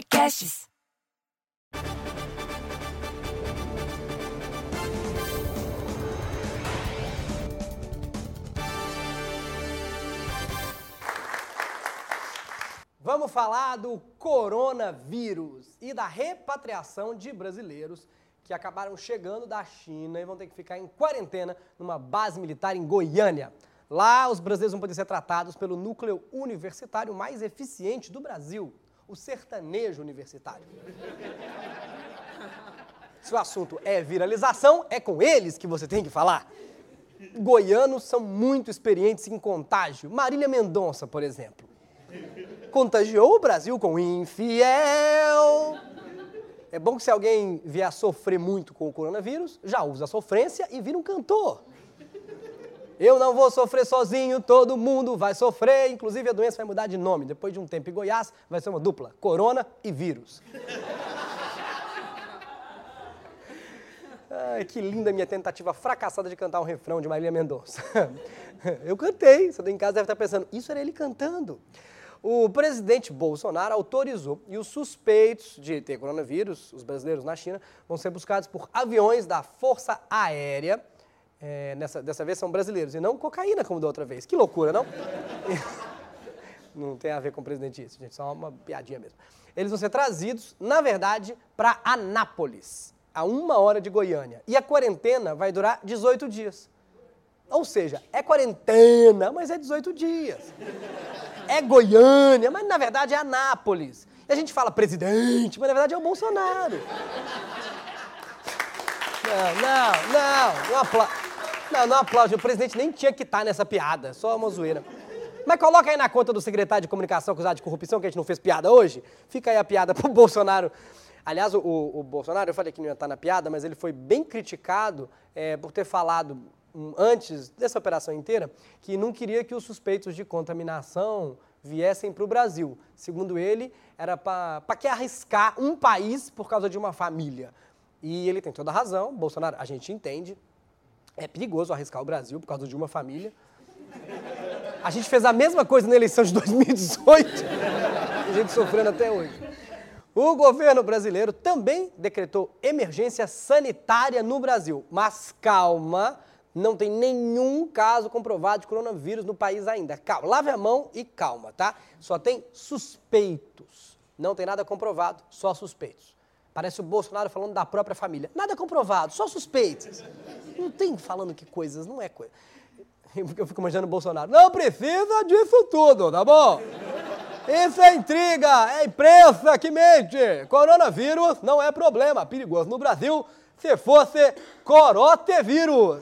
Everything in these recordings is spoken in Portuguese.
Podcasts. Vamos falar do coronavírus e da repatriação de brasileiros que acabaram chegando da China e vão ter que ficar em quarentena numa base militar em Goiânia. Lá, os brasileiros vão poder ser tratados pelo núcleo universitário mais eficiente do Brasil, o sertanejo universitário. Se o assunto é viralização, é com eles que você tem que falar. Goianos são muito experientes em contágio. Marília Mendonça, por exemplo contagiou o Brasil com infiel. É bom que se alguém vier a sofrer muito com o coronavírus, já usa a sofrência e vira um cantor. Eu não vou sofrer sozinho, todo mundo vai sofrer. Inclusive a doença vai mudar de nome. Depois de um tempo em Goiás, vai ser uma dupla: corona e vírus. Ai, que linda minha tentativa fracassada de cantar um refrão de Marília Mendonça. Eu cantei, você em casa deve estar pensando, isso era ele cantando. O presidente Bolsonaro autorizou e os suspeitos de ter coronavírus, os brasileiros na China, vão ser buscados por aviões da Força Aérea. É, nessa, dessa vez são brasileiros e não cocaína como da outra vez. Que loucura, não? não tem a ver com o presidente isso, gente, só uma piadinha mesmo. Eles vão ser trazidos, na verdade, para Anápolis, a uma hora de Goiânia. E a quarentena vai durar 18 dias. Ou seja, é quarentena, mas é 18 dias é Goiânia, mas na verdade é Anápolis. E a gente fala presidente, mas na verdade é o Bolsonaro. Não, não, não, não aplaude. Não, não aplaude. O presidente nem tinha que estar tá nessa piada, só uma zoeira. Mas coloca aí na conta do secretário de comunicação acusado de corrupção, que a gente não fez piada hoje. Fica aí a piada pro Bolsonaro. Aliás, o, o Bolsonaro, eu falei que não ia estar tá na piada, mas ele foi bem criticado é, por ter falado antes dessa operação inteira, que não queria que os suspeitos de contaminação viessem para o Brasil. Segundo ele, era para que arriscar um país por causa de uma família. E ele tem toda a razão, Bolsonaro, a gente entende, é perigoso arriscar o Brasil por causa de uma família. A gente fez a mesma coisa na eleição de 2018, a gente sofrendo até hoje. O governo brasileiro também decretou emergência sanitária no Brasil. Mas calma, não tem nenhum caso comprovado de coronavírus no país ainda. Calma, lave a mão e calma, tá? Só tem suspeitos. Não tem nada comprovado, só suspeitos. Parece o Bolsonaro falando da própria família. Nada comprovado, só suspeitos. Não tem falando que coisas, não é coisa. Eu fico imaginando o Bolsonaro. Não precisa disso tudo, tá bom? Isso é intriga, é imprensa que mente. Coronavírus não é problema perigoso no Brasil se fosse corotevírus.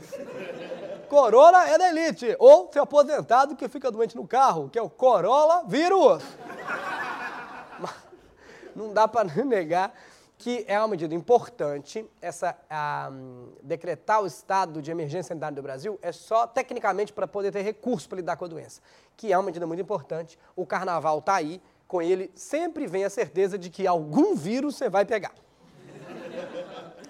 Corona é da elite. Ou seu aposentado que fica doente no carro, que é o Corolla vírus. Não dá para negar que é uma medida importante. Essa decretar o estado de emergência sanitária do Brasil é só tecnicamente para poder ter recurso para lidar com a doença, que é uma medida muito importante. O carnaval está aí, com ele sempre vem a certeza de que algum vírus você vai pegar.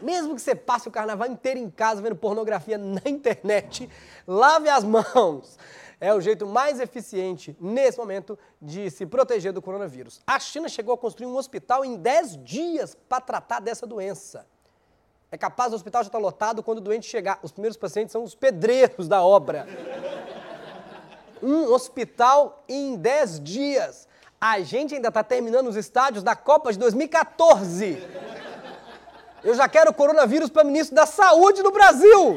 Mesmo que você passe o carnaval inteiro em casa vendo pornografia na internet, lave as mãos. É o jeito mais eficiente, nesse momento, de se proteger do coronavírus. A China chegou a construir um hospital em 10 dias para tratar dessa doença. É capaz do hospital já estar tá lotado quando o doente chegar. Os primeiros pacientes são os pedreiros da obra. Um hospital em 10 dias. A gente ainda está terminando os estádios da Copa de 2014. Eu já quero coronavírus para ministro da Saúde no Brasil.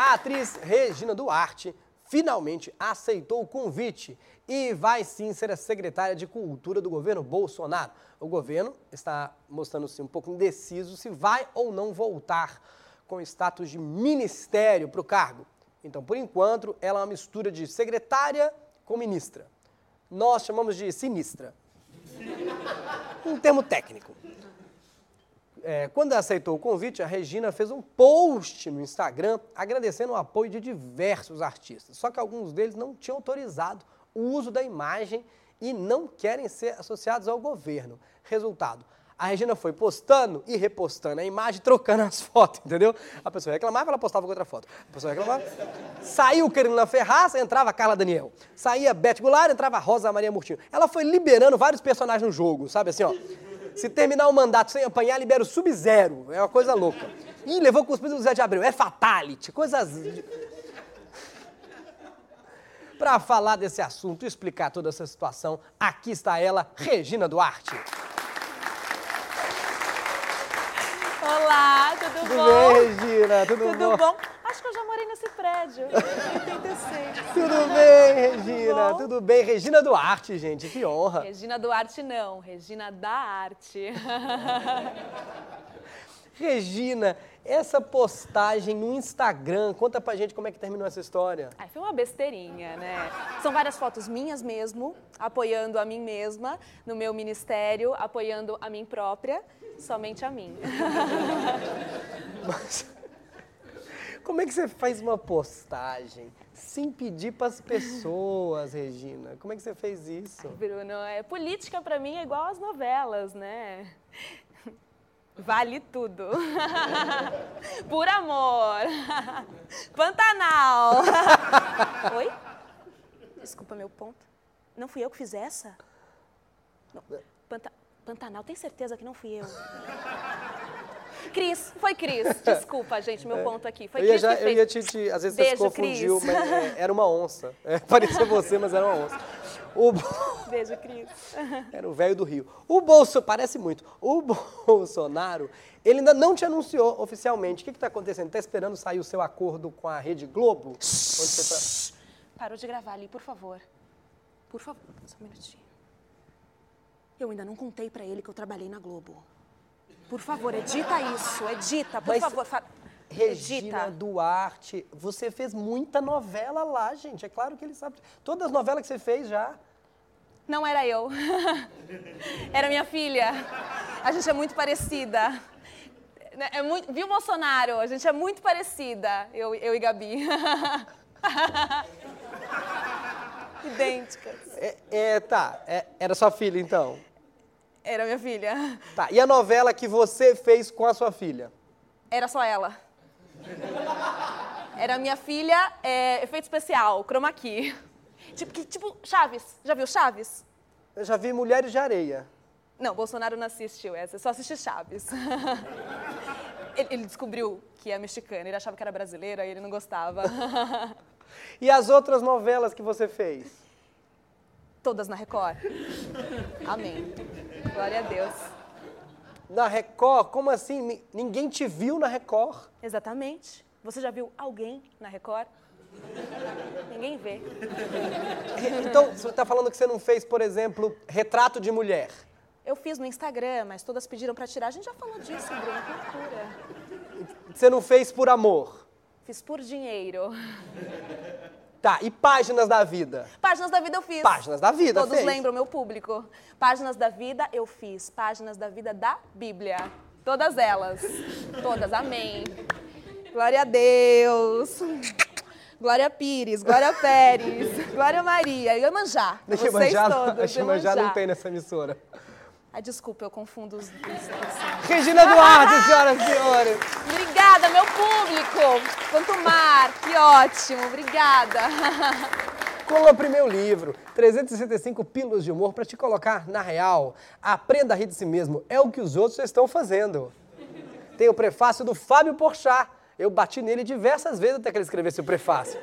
A atriz Regina Duarte finalmente aceitou o convite e vai sim ser a secretária de Cultura do governo Bolsonaro. O governo está mostrando-se um pouco indeciso se vai ou não voltar com status de ministério para o cargo. Então, por enquanto, ela é uma mistura de secretária com ministra. Nós chamamos de sinistra um termo técnico. É, quando aceitou o convite, a Regina fez um post no Instagram agradecendo o apoio de diversos artistas. Só que alguns deles não tinham autorizado o uso da imagem e não querem ser associados ao governo. Resultado: A Regina foi postando e repostando a imagem, trocando as fotos, entendeu? A pessoa reclamava, ela postava com outra foto. A pessoa reclamava. Saiu Carolina Ferraz, entrava Carla Daniel. Saía Beth Goulart, entrava Rosa Maria Murtinho. Ela foi liberando vários personagens no jogo, sabe assim, ó. Se terminar o mandato sem apanhar, libera o Sub-Zero. É uma coisa louca. Ih, levou cuspido do Zé de Abreu. É fatality. Coisas para falar desse assunto e explicar toda essa situação, aqui está ela, Regina Duarte. Olá, tudo, Tudo bom? bem, Regina? Tudo, Tudo bom? Acho que eu já morei nesse prédio. 86. Tudo bem, Regina? bom? Tudo bem? Regina Duarte, gente, que honra. Regina Duarte não, Regina da Arte. Regina, essa postagem no Instagram, conta pra gente como é que terminou essa história. Ai, foi uma besteirinha, né? São várias fotos minhas mesmo, apoiando a mim mesma, no meu ministério, apoiando a mim própria, somente a mim. Mas como é que você faz uma postagem sem pedir pras pessoas, Regina? Como é que você fez isso? Bruno, é, política pra mim é igual às novelas, né? Vale tudo. Por amor. Pantanal. Oi? Desculpa meu ponto. Não fui eu que fiz essa? Panta- Pantanal, tem certeza que não fui eu? Cris, foi Cris. Desculpa, gente, meu ponto aqui. Foi eu Cris já, que eu ia te, te- Às vezes você se Beijo, confundiu, Cris. mas é, era uma onça. É, parecia você, mas era uma onça. O, Beijo, Cris. era o velho do Rio. O Bolso, parece muito. O Bolsonaro, ele ainda não te anunciou oficialmente. O que está acontecendo? Está esperando sair o seu acordo com a Rede Globo? Onde você tá- Parou de gravar ali, por favor. Por favor, só um minutinho. Eu ainda não contei pra ele que eu trabalhei na Globo. Por favor, edita isso, edita, por Mas, favor. fa- Regina Edita. Duarte, você fez muita novela lá, gente. É claro que ele sabe. Todas as novelas que você fez já. Não era eu. Era minha filha. A gente é muito parecida. Né, É muito, viu, Bolsonaro? A gente é muito parecida, eu, eu e Gabi. Idênticas. É, é, tá, é, era sua filha então. Era minha filha. Tá, e a novela que você fez com a sua filha? Era só ela. Era minha filha, é, efeito especial, chroma key. Tipo, que- tipo Chaves. Já viu Chaves? Eu já vi Mulheres de Areia. Não, Bolsonaro não assistiu essa, só assiste Chaves. ele, ele descobriu que é mexicana, ele achava que era brasileira e ele não gostava. E as outras novelas que você fez? Todas na Record. Amém. Glória a Deus. Na Record? Como assim? Ni- Ninguém te viu na Record? Exatamente. Você já viu alguém na Record? Ninguém vê. Então, você está falando que você não fez, por exemplo, Retrato de Mulher? Eu fiz no Instagram, mas todas pediram pra tirar. A gente já falou disso, Bruno, que loucura. Você não fez por amor? Fiz por dinheiro. Tá, e Páginas da Vida? Páginas da Vida eu fiz. Páginas da Vida, Todos fez. lembram, meu público. Páginas da Vida eu fiz. Páginas da Vida da Bíblia. Todas elas. Todas. Amém. Glória a Deus. Glória Pires, Glória Pérez, Glória Maria, Iemanjá. Deixa Vocês Iemanjá, todos, Iemanjá não Iemanjá. tem nessa emissora. Ai, desculpa, eu confundo os... os- Regina Duarte, senhoras e senhores. Obrigada, meu público. Quanto mar, que ótimo. Obrigada. Compre meu livro, 365 pílulas de humor para te colocar na real. Aprenda a rir de si mesmo, é o que os outros estão fazendo. Tem o prefácio do Fábio Porchat. Eu bati nele diversas vezes até que ele escrevesse o prefácio.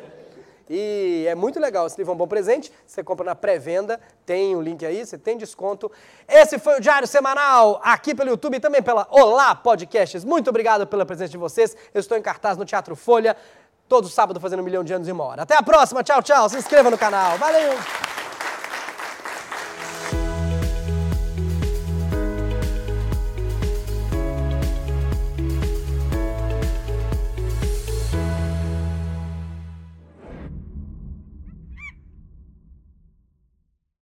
E é muito legal, esse livro é um bom presente. Você compra na pré-venda, tem o link aí, você tem desconto. Esse foi o Diário Semanal, aqui pelo YouTube e também pela Olá Podcasts. Muito obrigado pela presença de vocês. Eu estou em cartaz no Teatro Folha, todo sábado fazendo um milhão de anos e uma hora. Até a próxima, tchau, tchau. Se inscreva no canal. Valeu!